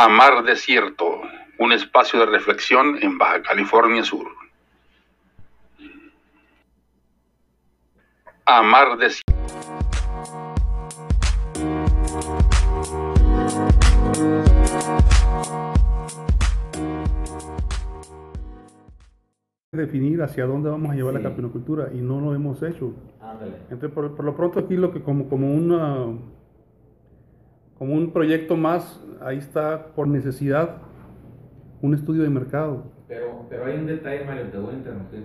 Amar Desierto, un espacio de reflexión en Baja California Sur. Amar Desierto. definir hacia dónde vamos a llevar la capinocultura y no lo hemos hecho. Entonces, por, por, lo pronto aquí lo que como, como una como un proyecto más, ahí está por necesidad un estudio de mercado. Pero, pero hay un detalle, Mario, te voy a interrumpir.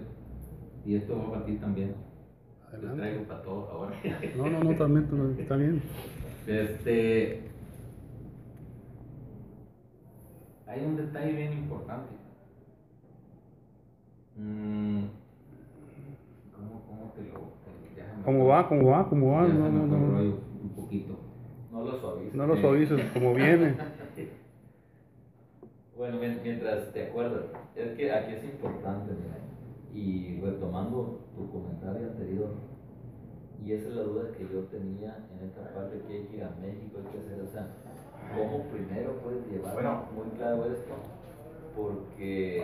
Y esto va para ti también. Te traigo para todos ahora. No, no, no, también, está bien. Este. Hay un detalle bien importante. Mm, ¿Cómo, cómo te lo.? ¿Cómo va? ¿Cómo va? ¿Cómo va? No, no, no. Un poquito. No lo suavices. No lo suavices, como viene. bueno, mientras te acuerdas, es que aquí es importante, mira, y retomando tu comentario anterior, y esa es la duda que yo tenía en esta parte que hay que ir a México, hay que hacer, o sea, ¿cómo primero puedes llevar muy claro esto? porque,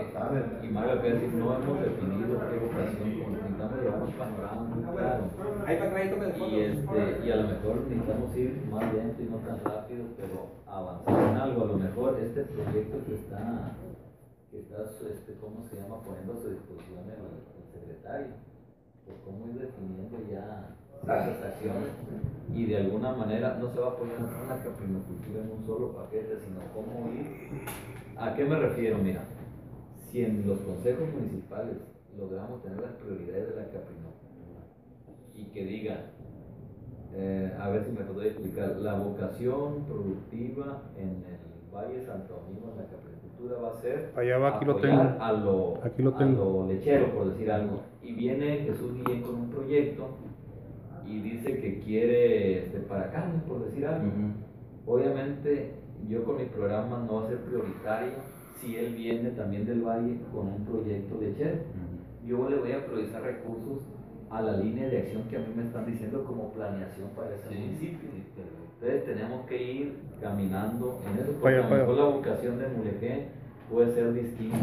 y Mario Pérez, no hemos definido qué vocación, necesitamos llevar un panorama muy claro. Y, este, y a lo mejor necesitamos ir más lento y no tan rápido, pero avanzar en algo. A lo mejor este proyecto que está, que está este, ¿cómo se llama?, poniendo a su disposición el, el secretario, pues cómo ir definiendo ya ciertas acciones y de alguna manera no se va a poner una caprinocultura en un solo paquete, sino cómo ir ¿A qué me refiero? Mira, si en los consejos municipales logramos tener las prioridades de la caprinocultura que diga, eh, a ver si me podría explicar, la vocación productiva en el Valle Santo Domingo, en la caprinocultura, va a ser Allá va, aquí lo tengo. A, lo, aquí lo tengo. A lo lechero, por decir algo. Y viene Jesús Guillén con un proyecto y dice que quiere este, para carne, por decir algo. Obviamente yo con mi programa no va a ser prioritario si él viene también del valle con un proyecto de CHER. Yo le voy a priorizar recursos a la línea de acción que a mí me están diciendo como planeación para ese municipio. Entonces tenemos que ir caminando en eso, porque a lo mejor la vocación de Mulegé puede ser distinta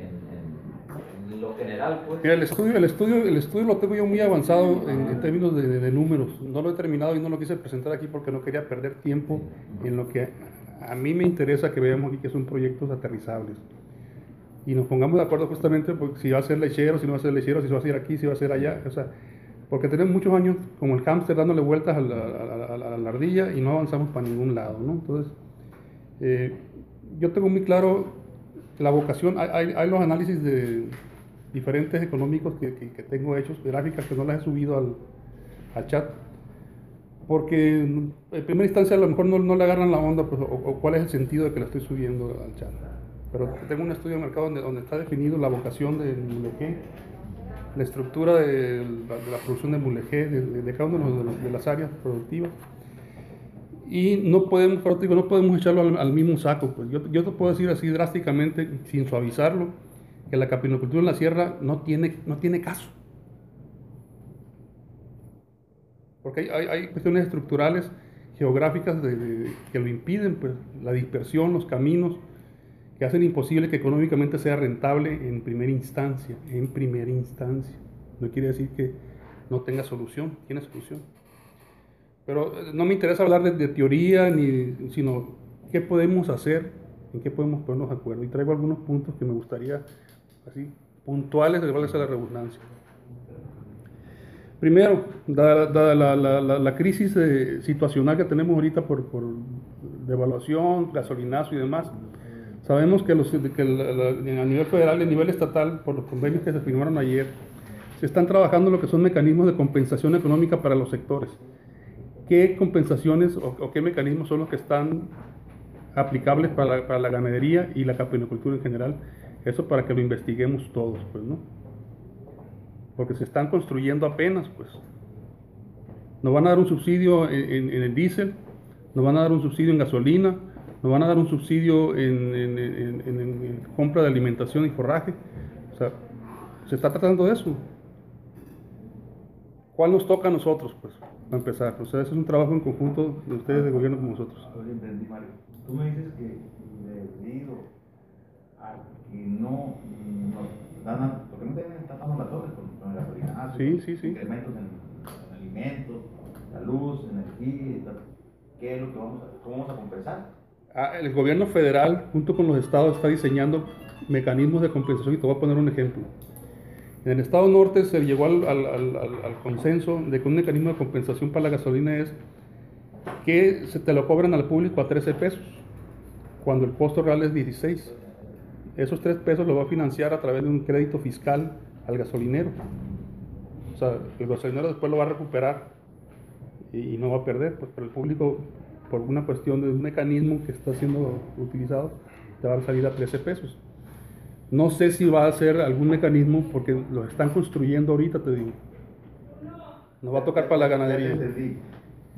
en, lo general. Pues. Mira, el estudio, el, estudio, el estudio lo tengo yo muy avanzado en, términos de, de, números. No lo he terminado y no lo quise presentar aquí porque no quería perder tiempo en lo que a mí me interesa que veamos aquí que son proyectos aterrizables. Y nos pongamos de acuerdo justamente si va a ser lechero, si no va a ser lechero, si va a ser aquí, si va a ser allá. O sea, porque tenemos muchos años como el hámster dándole vueltas a la, ardilla y no avanzamos para ningún lado. ¿no? Entonces, eh, yo tengo muy claro la vocación. Hay, hay, los análisis de diferentes económicos que, tengo hechos, gráficas que no las he subido al, chat porque en primera instancia a lo mejor no, no le agarran la onda, pues, o, cuál es el sentido de que la estoy subiendo al chat. Pero tengo un estudio de mercado donde, donde está definido la vocación de mulegé, la estructura de la, producción de mulegé, de, cada una de, las áreas productivas. Y no podemos, no podemos echarlo al, mismo saco. Pues. Yo, yo, te puedo decir así drásticamente, sin suavizarlo, que la capinocultura en la sierra no tiene, no tiene caso. porque hay, hay, cuestiones estructurales, geográficas que lo impiden, pues la dispersión, los caminos, que hacen imposible que económicamente sea rentable en primera instancia, en primera instancia. No quiere decir que no tenga solución, tiene solución. Pero eh, no me interesa hablar de, teoría, ni, sino qué podemos hacer, en qué podemos ponernos de acuerdo. Y traigo algunos puntos que me gustaría, así, puntuales, de cuál es la redundancia. Primero, dada, la, crisis eh, situacional que tenemos ahorita por, devaluación, gasolinazo y demás, sabemos que, los, que a nivel federal y a nivel estatal, por los convenios que se firmaron ayer, se están trabajando lo que son mecanismos de compensación económica para los sectores. ¿Qué compensaciones o, qué mecanismos son los que están aplicables para, para la ganadería y la capinocultura en general? Eso para que lo investiguemos todos, pues, ¿no? porque se están construyendo apenas, pues. Nos van a dar un subsidio en, el diésel, nos van a dar un subsidio en gasolina, nos van a dar un subsidio en, compra de alimentación y forraje. O sea, se está tratando de eso. ¿Cuál nos toca a nosotros, pues, para empezar? O sea, ese es un trabajo en conjunto de ustedes de gobierno con nosotros. Tú me dices que debido a que no nos dan, porque no deben estar la torre con, con el gasolinazo, Sí, sí, sí. incrementos en, en alimentos, la luz, energía, y tal. ¿qué es lo que vamos a, cómo vamos a compensar? Ah, El gobierno federal, junto con los estados, está diseñando mecanismos de compensación y te voy a poner un ejemplo. En el estado norte se llegó al, consenso de que un mecanismo de compensación para la gasolina es que se te lo cobran al público a 13 pesos, cuando el costo real es 16. Esos 3 pesos los va a financiar a través de un crédito fiscal al gasolinero. O sea, el gasolinero después lo va a recuperar y, y no va a perder, pues, pero el público, por una cuestión de un mecanismo que está siendo utilizado, te va a salir a 13 pesos. No sé si va a ser algún mecanismo porque lo están construyendo ahorita, te digo. Nos va a tocar para la ganadería.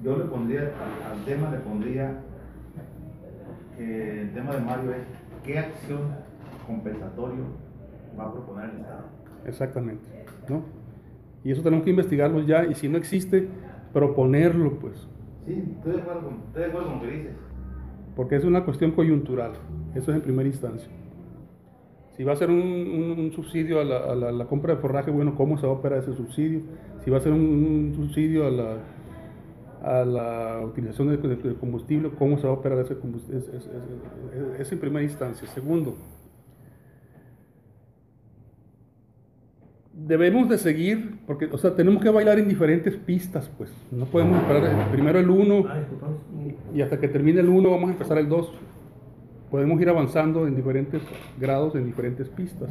Yo le pondría, al, al tema le pondría, que el tema de Mario es, ¿qué acción compensatorio va a proponer el Estado? Exactamente, ¿no? Y eso tenemos que investigarlo ya y si no existe, proponerlo, pues, Sí, estoy de acuerdo con, lo que dices. porque es una cuestión coyuntural. Eso es en primera instancia. Si va a ser un, un- subsidio a la, a la- compra de forraje, bueno, ¿cómo se va a operar ese subsidio? Si va a ser un, subsidio a la, a la utilización de, de- de combustible, ¿cómo se va a operar ese combustible? Es- es en primera instancia. Segundo, debemos de seguir, porque, o sea, tenemos que bailar en diferentes pistas, pues. No podemos esperar primero el 1 y hasta que termine el 1 vamos a empezar el 2. Podemos ir avanzando en diferentes grados, en diferentes pistas.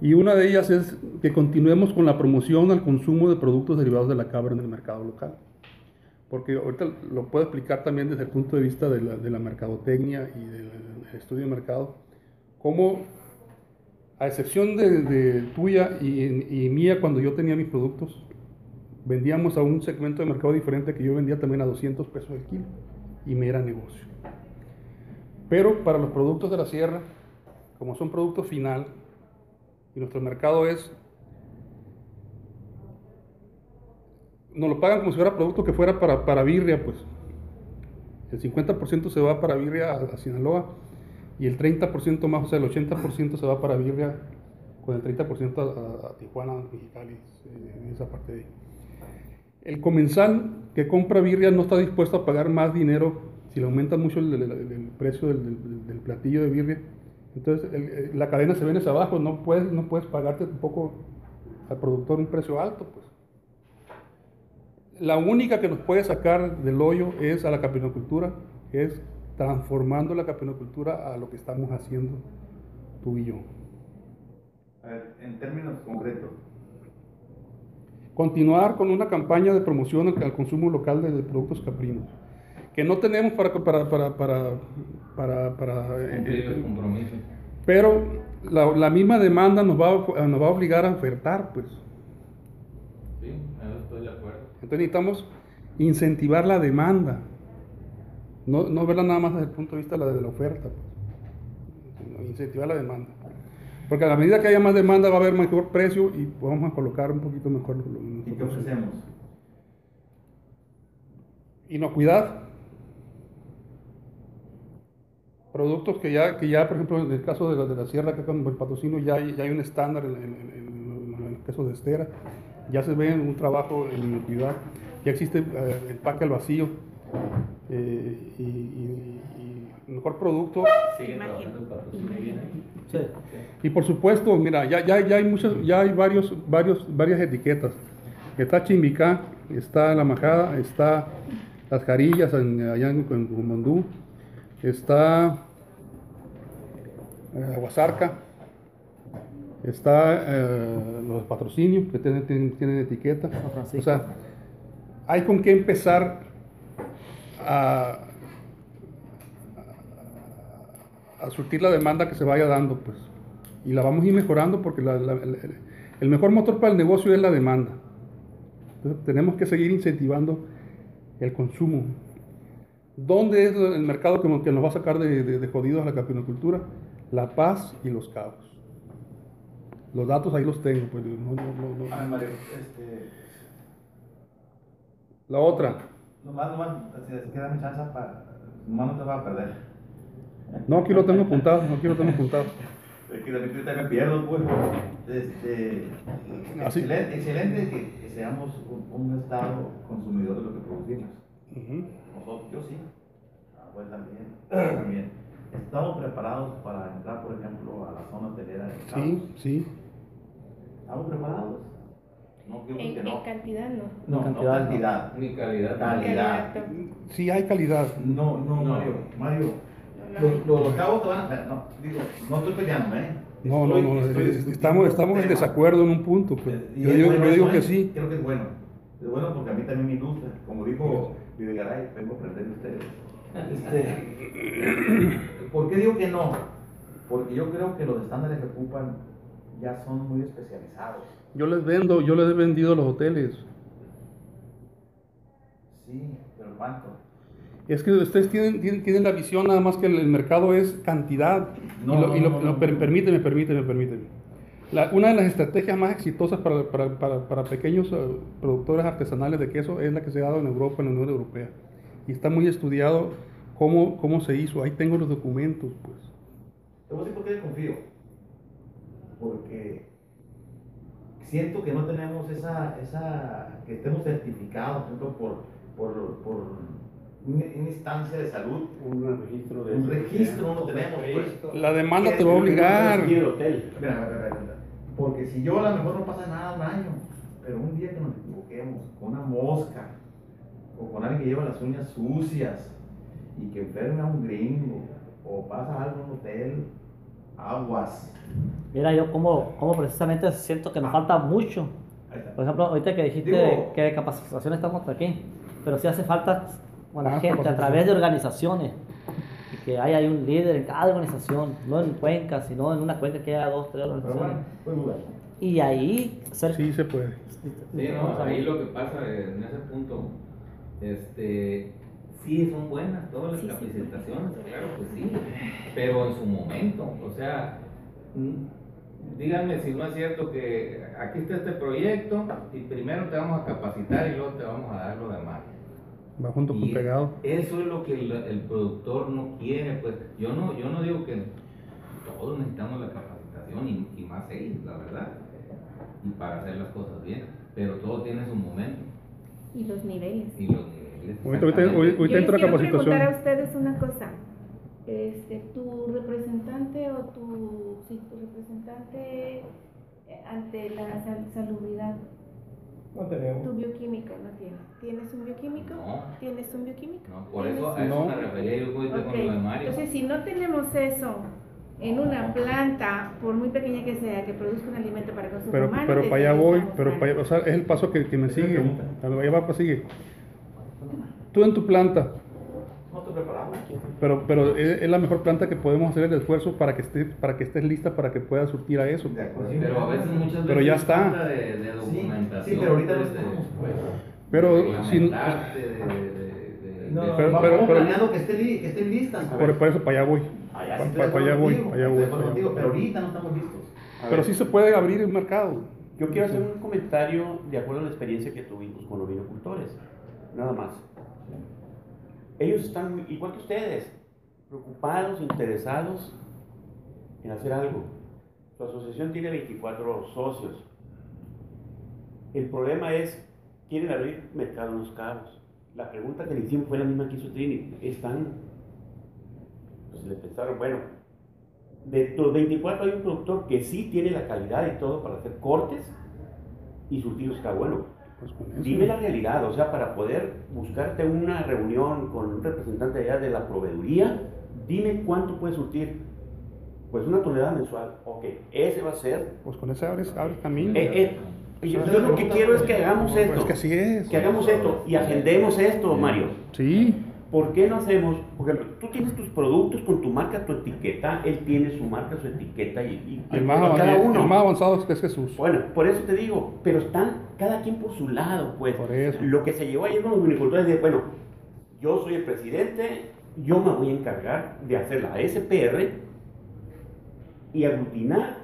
Y una de ellas es que continuemos con la promoción al consumo de productos derivados de la cabra en el mercado local. Porque ahorita lo puedo explicar también desde el punto de vista de la, de la mercadotecnia y del, del estudio de mercado, cómo, a excepción de, tuya y, y mía cuando yo tenía mis productos, vendíamos a un segmento de mercado diferente que yo vendía también a 200 pesos el kilo y me era negocio. Pero para los productos de la sierra, como son productos final, y nuestro mercado es, nos lo pagan como si fuera producto que fuera para, para birria, pues. El 50% se va para birria a Sinaloa y el 30% más, o sea, el 80% se va para birria con el 30% a, a- a Tijuana, Mexicali, eh, en esa parte de ahí. El comensal que compra birria no está dispuesto a pagar más dinero si le aumenta mucho el, el- el- precio del, del- del platillo de birria. Entonces el- el- la cadena se viene hacia abajo, no puedes, no puedes pagarte tampoco al productor un precio alto. Pues. La única que nos puede sacar del hoyo es a la capinocultura, es transformando la capinocultura a lo que estamos haciendo tú y yo. A ver, en términos concretos, continuar con una campaña de promoción al, consumo local de, productos caprinos, que no tenemos para, para, para, para, para, para, eh, Cumplir el eh, compromiso. pero la, la misma demanda nos va, a, nos va a obligar a ofertar, pues. Sí, estoy de acuerdo. Entonces necesitamos incentivar la demanda, no, no verla nada más desde el punto de vista de la, de la oferta, pues. sino incentivar la demanda. Porque a la medida que haya más demanda va a haber mejor precio y vamos a colocar un poquito mejor los, ¿y qué ofrecemos? inocuidad. Productos que ya, que ya, por ejemplo, en el caso de la, de la sierra, que con el patrocinio, ya hay, ya hay un estándar en, en- en- en el caso de estera, ya se ve un trabajo en inocuidad, ya existe eh, empaque al vacío eh, y, y- y mejor producto. Sí. Y por supuesto, mira, ya, ya, ya hay muchos, ya hay varios, varios, varias etiquetas. Está Chimbicá, está La Majada, está Las Carillas en- allá en, en Cumandú, está eh, Aguasarca, está eh, los patrocinios que tienen, tienen, tienen etiqueta. O sea, hay con qué empezar a, a surtir la demanda que se vaya dando, pues. Y la vamos a ir mejorando porque la- la- el, el mejor motor para el negocio es la demanda. Entonces, tenemos que seguir incentivando el consumo. ¿Dónde es el mercado que, nos- que nos va a sacar de, de- de jodidos a la capinocultura? La Paz y Los Cabos. Los datos ahí los tengo. Pues, no- no- no- no. A ver, Mario, este, La otra, nomás, nomás, así es que dame chance para, nomás no te vas a perder. No, aquí lo tengo apuntado, aquí lo tengo apuntado. Es que también ahorita me pierdo, pues. Este, Así. excelente, excelente que, que seamos un, un estado consumidor de lo que producimos. Nosotros, yo sí. Ah, pues también, también. Estamos preparados para entrar, por ejemplo, a la zona hotelera de. Sí, sí. ¿Estamos preparados? No En, que en no. cantidad no. No, no cantidad, no. cantidad. Ni calidad. Calidad. Calidad, Sí hay calidad. No, no, No. Mario. Mario, no, no. los, los, cabos te van a. No, digo, no estoy peleando, ¿eh? No, no, Estoy- no. estoy es- discutiendo Estamos, estamos en desacuerdo en un punto. pues. Y Yo digo, bueno yo digo que ¿eh? sí. Creo que es bueno. Es bueno porque a mí también me ilustra. Como dijo Videgaray, vengo a aprender de ustedes. Este, ¿Por qué digo que no? Porque yo creo que los estándares que ocupan ya son muy especializados. Yo les vendo, yo les he vendido los hoteles. Sí, pero ¿cuánto? Es que ustedes tienen, tienen, tienen la visión nada más que el, mercado es cantidad. No, y lo, no, y lo- no, lo- per- permíteme, permíteme, permíteme. La- una de las estrategias más exitosas para, para, para, para pequeños eh, productores artesanales de queso es la que se ha dado en Europa, en la Unión Europea. Y está muy estudiado cómo, cómo se hizo. Ahí tengo los documentos, pues. Te voy a decir por qué desconfío. Porque siento que no tenemos esa, esa que estemos certificados, por ejemplo, por, por, por una, una instancia de salud. Un registro de Un registro no tenemos, pues. La demanda te va a obligar. el hotel. Mira, mira, mira, mira. Porque si yo a lo mejor no pasa nada un año, pero un día que nos equivoquemos con una mosca o con alguien que lleva las uñas sucias y que enferme a un gringo o pasa algo en un hotel, aguas. Mira, yo como, como precisamente siento que nos falta mucho. Por ejemplo, ahorita que dijiste Digo- que de capacitación estamos aquí, pero sí hace falta bueno, Ah, gente a través de organizaciones. Y que haya un líder en cada organización, no en cuenca, sino en una cuenca que haya dos, tres organizaciones. Y ahí ser Sí se puede. Sí, no, ahí lo que pasa en ese punto, este, sí son buenas todas las Sí, sí. capacitaciones, claro que sí, pero en su momento, o sea, mm, díganme si no es cierto que aquí está este proyecto y primero te vamos a capacitar y luego te vamos a dar lo demás. Va junto con Y pegado. Eso es lo que el, el productor no quiere, pues yo no, yo no digo que todos necesitamos la capacitación y, y más ellos, la verdad, y para hacer las cosas bien, pero todo tiene su momento Y los niveles. y los niveles. Les entra quiero capacitación. preguntar a ustedes una cosa. Este, tu representante o tu, sí, tu representante eh, ante la sal- salubridad, No tenemos. tu bioquímico no tiene. ¿Tienes un bioquímico? No. ¿Tienes un bioquímico? No, por ¿Tienes eso a eso No. me refería yo ahorita Ok, con lo de Mario. Entonces, si no tenemos eso en una planta, por muy pequeña que sea, que produzca un alimento para consumo Pero, humano, pero para allá voy, pero para allá- o sea, es el paso que, que me sigue. Allá va, pues sigue. Tú en tu planta, No estoy preparado. pero, pero es, es la mejor planta que podemos hacer el esfuerzo para que estés, para que estés lista para que puedas surtir a eso. De acuerdo. Pero a veces muchas veces Pero ya es está. de, de Sí, documentación. sí, pero ahorita no pues, estamos, pues. Pero de si- reglamentarte, de, de, de- No, Pero- vamos pero- pero- planeando que, esté li- que estén listas. Por, por eso para allá voy. Ah, ya, Pa- sí estoy pa- de para allá voy, para allá voy. para allá contigo, voy. pero ahorita no estamos listos. A Pero ver, sí se puede abrir el mercado. Yo quiero hacer un comentario de acuerdo a la experiencia que tuvimos con los vinocultores. Nada más. Ellos están igual que ustedes, preocupados, interesados en hacer algo. Su asociación tiene 24 socios. El problema es, quieren abrir mercado en los cabos. La pregunta que le hicimos fue la misma que hizo Trini. Están, pues le pensaron, bueno, de los 24 hay un productor que sí tiene la calidad y todo para hacer cortes y surtidos está bueno. Pues con eso. Dime la realidad, o sea, para poder buscarte una reunión con un representante allá de la proveeduría, dime cuánto puedes surtir. Pues una tonelada mensual. Ok, ese va a ser. Pues con eso abres, abres camino. Eh, eh, yo, yo lo que quiero es que hagamos Pues esto. que así es. Que hagamos esto y agendemos esto, Mario. Sí. ¿Por qué no hacemos? Por ejemplo, tú tienes tus productos con tu marca, tu etiqueta, él tiene su marca, su etiqueta y, y- El y más, cada avanzado, uno. el más avanzado es que es Jesús. Bueno, por eso te digo, pero están cada quien por su lado, pues. Por eso. Lo que se llevó ayer con los vinicultores de, bueno, yo soy el presidente, yo me voy a encargar de hacer la SPR y aglutinar,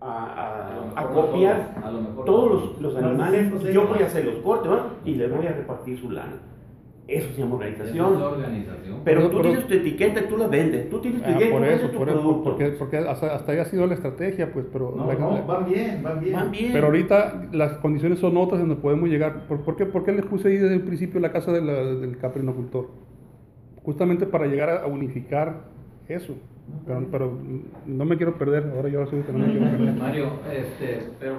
a, A no copiar todos, a lo mejor todos no los, los animales, yo voy a hacer los cortes, ¿va? Y les voy a repartir su lana. Eso se llama Esa es organización. organización. Pero Pero- tú pero- tienes tu etiqueta y tú la vendes. Tú tienes tu Ah, etiqueta y por tú eso, vendes tu por eso, producto. porque, porque hasta, hasta ahí ha sido la estrategia, pues, pero, No, la- no, la- van bien, van bien. Van bien. pero ahorita las condiciones son otras donde podemos llegar. ¿Por, por qué, por qué les puse ahí desde el principio la casa de la- del caprinocultor? Justamente para llegar a, a unificar eso. Pero, pero no me quiero perder, ahora yo soy que no me quiero perder. Mario, este, pero